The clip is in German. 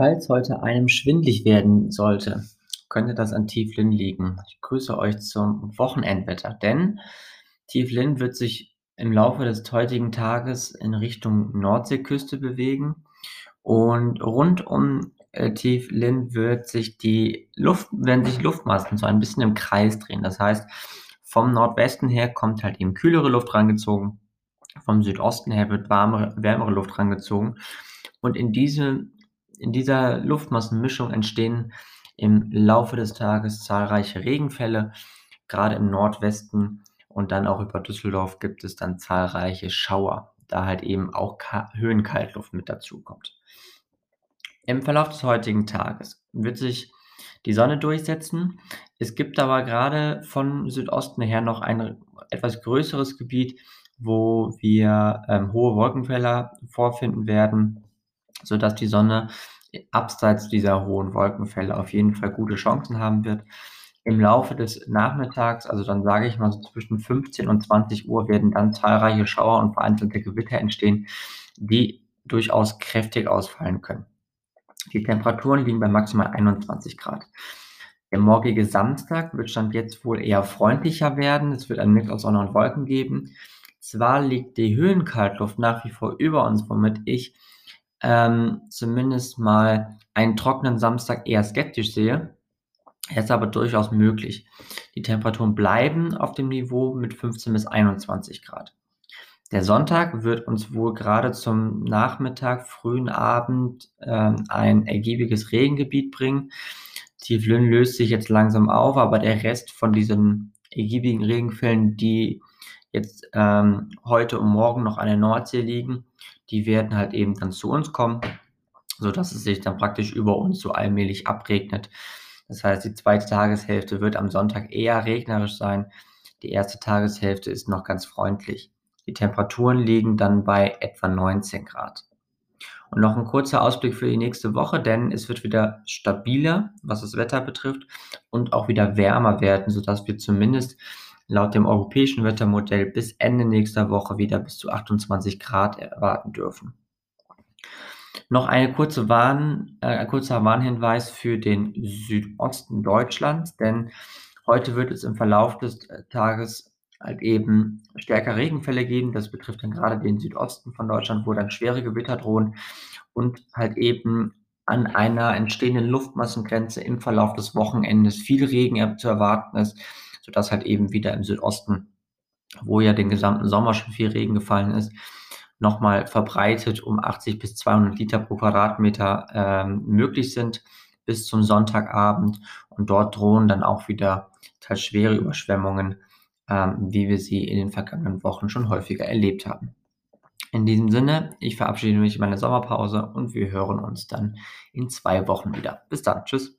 Falls heute einem schwindlig werden sollte, könnte das an Tieflin liegen. Ich grüße euch zum Wochenendwetter, denn Tieflin wird sich im Laufe des heutigen Tages in Richtung Nordseeküste bewegen und rund um äh, Tieflin wird sich die Luft, werden sich Luftmassen so ein bisschen im Kreis drehen. Das heißt, vom Nordwesten her kommt halt eben kühlere Luft rangezogen, vom Südosten her wird warmere, wärmere Luft rangezogen und in diese in dieser Luftmassenmischung entstehen im Laufe des Tages zahlreiche Regenfälle, gerade im Nordwesten und dann auch über Düsseldorf gibt es dann zahlreiche Schauer, da halt eben auch Höhenkaltluft mit dazu kommt. Im Verlauf des heutigen Tages wird sich die Sonne durchsetzen. Es gibt aber gerade von Südosten her noch ein etwas größeres Gebiet, wo wir ähm, hohe Wolkenfelder vorfinden werden sodass die Sonne abseits dieser hohen Wolkenfälle auf jeden Fall gute Chancen haben wird. Im Laufe des Nachmittags, also dann sage ich mal so zwischen 15 und 20 Uhr, werden dann zahlreiche Schauer und vereinzelte Gewitter entstehen, die durchaus kräftig ausfallen können. Die Temperaturen liegen bei maximal 21 Grad. Der morgige Samstag wird Stand jetzt wohl eher freundlicher werden. Es wird einen Mix aus Sonne und Wolken geben. Zwar liegt die Höhenkaltluft nach wie vor über uns, womit ich ähm, zumindest mal einen trockenen Samstag eher skeptisch sehe. Er ist aber durchaus möglich. Die Temperaturen bleiben auf dem Niveau mit 15 bis 21 Grad. Der Sonntag wird uns wohl gerade zum Nachmittag, frühen Abend ähm, ein ergiebiges Regengebiet bringen. Tieflün löst sich jetzt langsam auf, aber der Rest von diesen ergiebigen Regenfällen, die jetzt ähm, heute und morgen noch an der Nordsee liegen, die werden halt eben dann zu uns kommen, sodass es sich dann praktisch über uns so allmählich abregnet. Das heißt, die zweite Tageshälfte wird am Sonntag eher regnerisch sein. Die erste Tageshälfte ist noch ganz freundlich. Die Temperaturen liegen dann bei etwa 19 Grad. Und noch ein kurzer Ausblick für die nächste Woche, denn es wird wieder stabiler, was das Wetter betrifft, und auch wieder wärmer werden, sodass wir zumindest laut dem europäischen Wettermodell bis Ende nächster Woche wieder bis zu 28 Grad erwarten dürfen. Noch eine kurze Warn, äh, ein kurzer Warnhinweis für den Südosten Deutschlands, denn heute wird es im Verlauf des äh, Tages halt eben stärker Regenfälle geben. Das betrifft dann gerade den Südosten von Deutschland, wo dann schwere Gewitter drohen und halt eben an einer entstehenden Luftmassengrenze im Verlauf des Wochenendes viel Regen zu erwarten ist sodass halt eben wieder im Südosten, wo ja den gesamten Sommer schon viel Regen gefallen ist, nochmal verbreitet um 80 bis 200 Liter pro Quadratmeter ähm, möglich sind bis zum Sonntagabend. Und dort drohen dann auch wieder teils schwere Überschwemmungen, ähm, wie wir sie in den vergangenen Wochen schon häufiger erlebt haben. In diesem Sinne, ich verabschiede mich in meine Sommerpause und wir hören uns dann in zwei Wochen wieder. Bis dann. Tschüss.